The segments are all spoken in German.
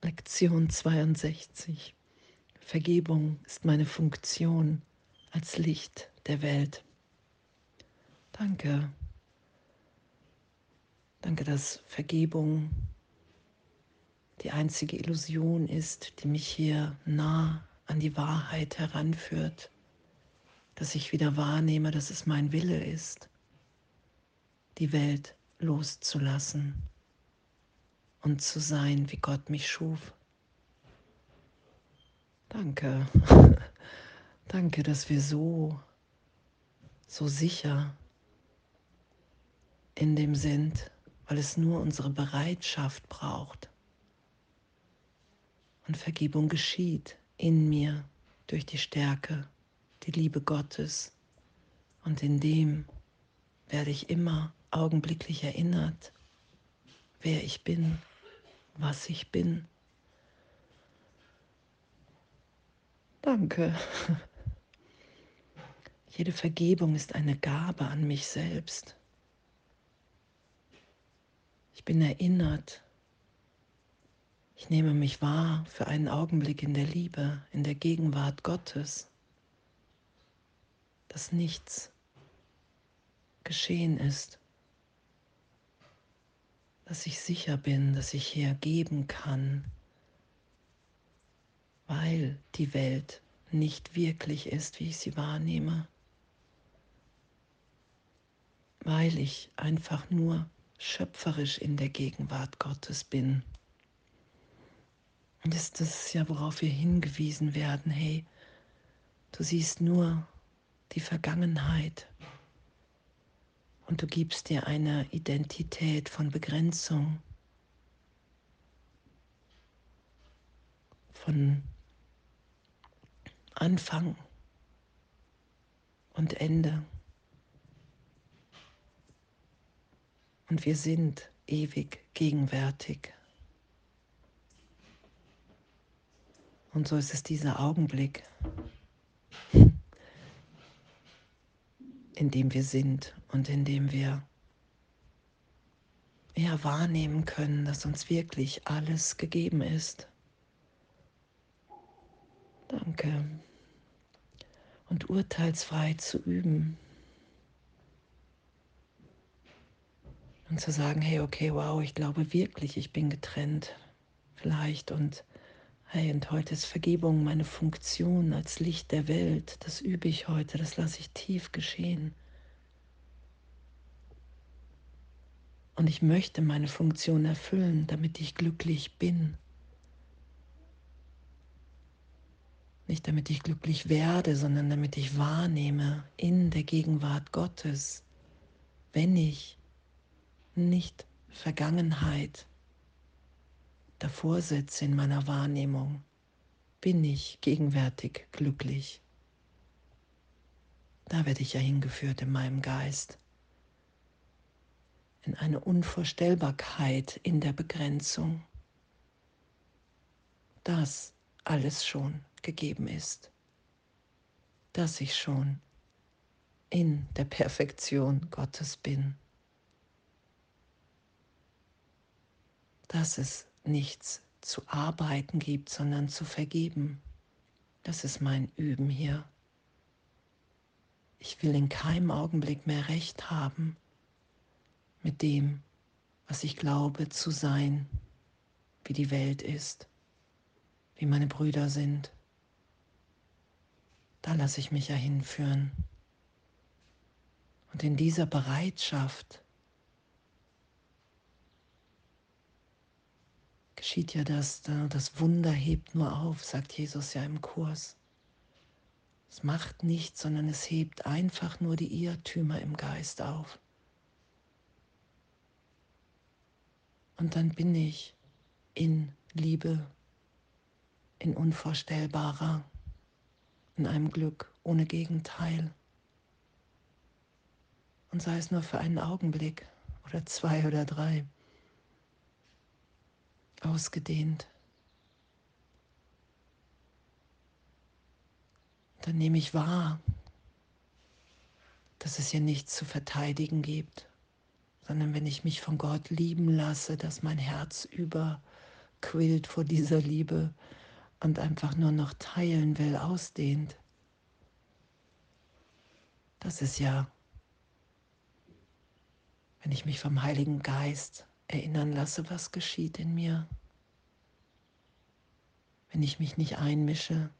Lektion 62. Vergebung ist meine Funktion als Licht der Welt. Danke. Danke, dass Vergebung die einzige Illusion ist, die mich hier nah an die Wahrheit heranführt, dass ich wieder wahrnehme, dass es mein Wille ist, die Welt loszulassen und zu sein, wie Gott mich schuf. Danke. Danke, dass wir so, so sicher in dem sind, weil es nur unsere Bereitschaft braucht. Und Vergebung geschieht in mir durch die Stärke, die Liebe Gottes. Und in dem werde ich immer augenblicklich erinnert, wer ich bin was ich bin. Danke. Jede Vergebung ist eine Gabe an mich selbst. Ich bin erinnert. Ich nehme mich wahr für einen Augenblick in der Liebe, in der Gegenwart Gottes, dass nichts geschehen ist dass ich sicher bin, dass ich hier geben kann, weil die Welt nicht wirklich ist, wie ich sie wahrnehme, weil ich einfach nur schöpferisch in der Gegenwart Gottes bin. Und das, das ist ja, worauf wir hingewiesen werden, hey, du siehst nur die Vergangenheit, und du gibst dir eine Identität von Begrenzung, von Anfang und Ende. Und wir sind ewig gegenwärtig. Und so ist es dieser Augenblick, in dem wir sind und in dem wir ja wahrnehmen können, dass uns wirklich alles gegeben ist. Danke. Und urteilsfrei zu üben. Und zu sagen, hey, okay, wow, ich glaube wirklich, ich bin getrennt. Vielleicht und hey, und heute ist Vergebung meine Funktion als Licht der Welt. Das übe ich heute, das lasse ich tief geschehen. Und ich möchte meine Funktion erfüllen, damit ich glücklich bin. Nicht damit ich glücklich werde, sondern damit ich wahrnehme in der Gegenwart Gottes, wenn ich nicht Vergangenheit davor setze in meiner Wahrnehmung, bin ich gegenwärtig glücklich. Da werde ich ja hingeführt in meinem Geist. In eine Unvorstellbarkeit in der Begrenzung, dass alles schon gegeben ist, dass ich schon in der Perfektion Gottes bin, dass es nichts zu arbeiten gibt, sondern zu vergeben. Das ist mein Üben hier. Ich will in keinem Augenblick mehr recht haben mit dem, was ich glaube zu sein, wie die Welt ist, wie meine Brüder sind. Da lasse ich mich ja hinführen. Und in dieser Bereitschaft geschieht ja das, das Wunder hebt nur auf, sagt Jesus ja im Kurs. Es macht nichts, sondern es hebt einfach nur die Irrtümer im Geist auf. Und dann bin ich in Liebe, in unvorstellbarer, in einem Glück ohne Gegenteil. Und sei es nur für einen Augenblick oder zwei oder drei, ausgedehnt. Dann nehme ich wahr, dass es hier nichts zu verteidigen gibt sondern wenn ich mich von Gott lieben lasse, dass mein Herz quillt vor dieser Liebe und einfach nur noch teilen will, ausdehnt. Das ist ja, wenn ich mich vom Heiligen Geist erinnern lasse, was geschieht in mir, wenn ich mich nicht einmische,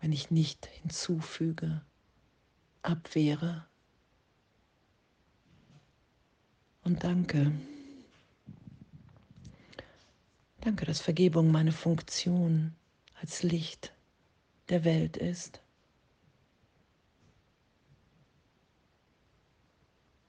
wenn ich nicht hinzufüge, abwehre. Und danke. Danke, dass Vergebung meine Funktion als Licht der Welt ist.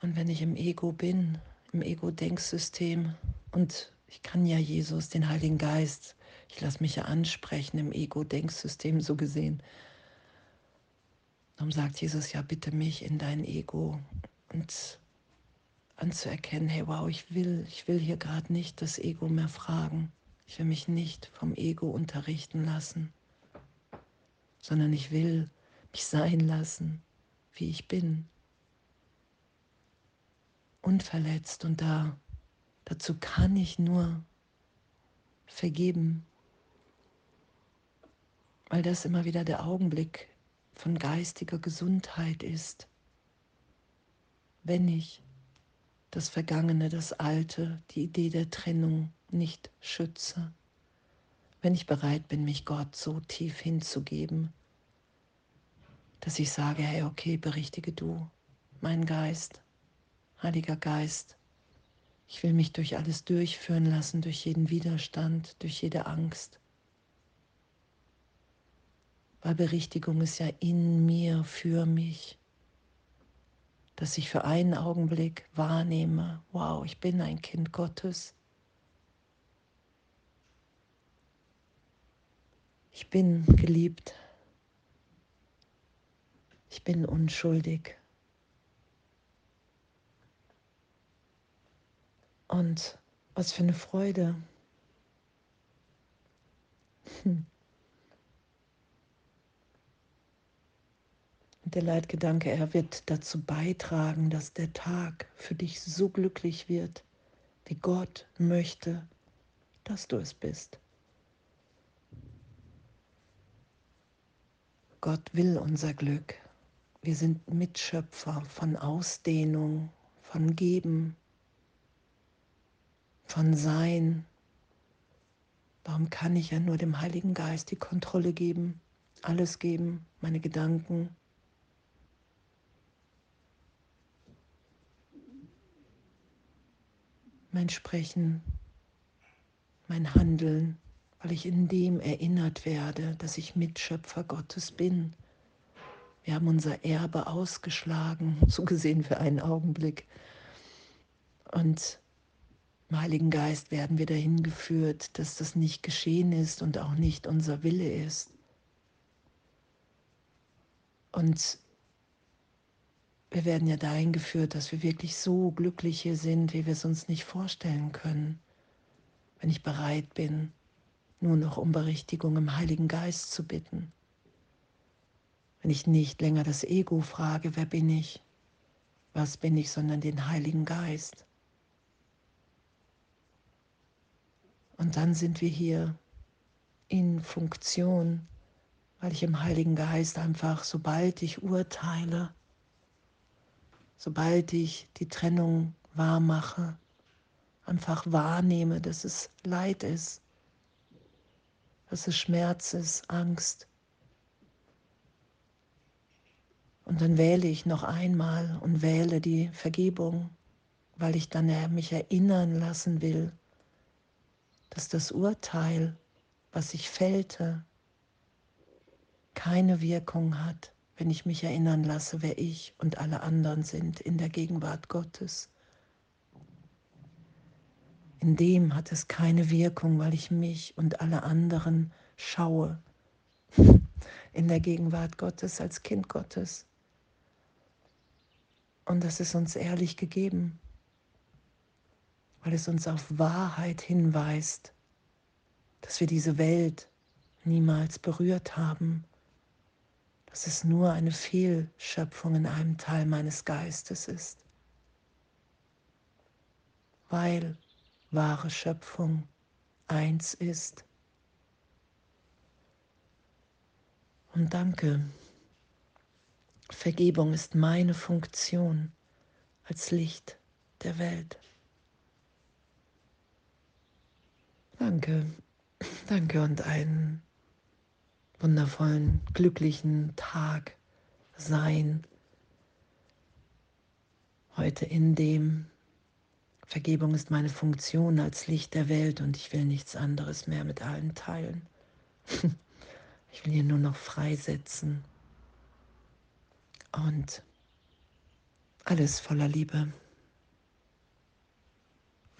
Und wenn ich im Ego bin, im Ego-Denksystem, und ich kann ja Jesus, den Heiligen Geist, ich lasse mich ja ansprechen im Ego-Denksystem so gesehen. Darum sagt Jesus ja, bitte mich in dein Ego und anzuerkennen, hey wow, ich will, ich will hier gerade nicht das Ego mehr fragen. Ich will mich nicht vom Ego unterrichten lassen, sondern ich will mich sein lassen, wie ich bin unverletzt und da dazu kann ich nur vergeben, weil das immer wieder der Augenblick von geistiger Gesundheit ist, wenn ich das Vergangene, das Alte, die Idee der Trennung nicht schütze, wenn ich bereit bin, mich Gott so tief hinzugeben, dass ich sage, hey, okay, berichtige du, mein Geist, Heiliger Geist, ich will mich durch alles durchführen lassen, durch jeden Widerstand, durch jede Angst. Weil Berichtigung ist ja in mir, für mich, dass ich für einen Augenblick wahrnehme, wow, ich bin ein Kind Gottes. Ich bin geliebt. Ich bin unschuldig. Und was für eine Freude. Hm. der Leitgedanke, er wird dazu beitragen, dass der Tag für dich so glücklich wird, wie Gott möchte, dass du es bist. Gott will unser Glück. Wir sind Mitschöpfer von Ausdehnung, von Geben, von Sein. Warum kann ich ja nur dem Heiligen Geist die Kontrolle geben, alles geben, meine Gedanken? Mein Sprechen, mein Handeln, weil ich in dem erinnert werde, dass ich Mitschöpfer Gottes bin. Wir haben unser Erbe ausgeschlagen, so gesehen für einen Augenblick. Und im Heiligen Geist werden wir dahin geführt, dass das nicht geschehen ist und auch nicht unser Wille ist. Und wir werden ja dahin geführt, dass wir wirklich so glücklich hier sind, wie wir es uns nicht vorstellen können, wenn ich bereit bin, nur noch um Berichtigung im Heiligen Geist zu bitten. Wenn ich nicht länger das Ego frage, wer bin ich, was bin ich, sondern den Heiligen Geist. Und dann sind wir hier in Funktion, weil ich im Heiligen Geist einfach, sobald ich urteile, sobald ich die Trennung wahr mache, einfach wahrnehme, dass es Leid ist, dass es Schmerz ist, Angst. Und dann wähle ich noch einmal und wähle die Vergebung, weil ich dann mich erinnern lassen will, dass das Urteil, was ich fällte, keine Wirkung hat, wenn ich mich erinnern lasse, wer ich und alle anderen sind in der Gegenwart Gottes. In dem hat es keine Wirkung, weil ich mich und alle anderen schaue in der Gegenwart Gottes als Kind Gottes. Und das ist uns ehrlich gegeben weil es uns auf Wahrheit hinweist, dass wir diese Welt niemals berührt haben, dass es nur eine Fehlschöpfung in einem Teil meines Geistes ist, weil wahre Schöpfung eins ist. Und danke. Vergebung ist meine Funktion als Licht der Welt. Danke, danke und einen wundervollen, glücklichen Tag sein. Heute in dem Vergebung ist meine Funktion als Licht der Welt und ich will nichts anderes mehr mit allen teilen. Ich will hier nur noch freisetzen und alles voller Liebe.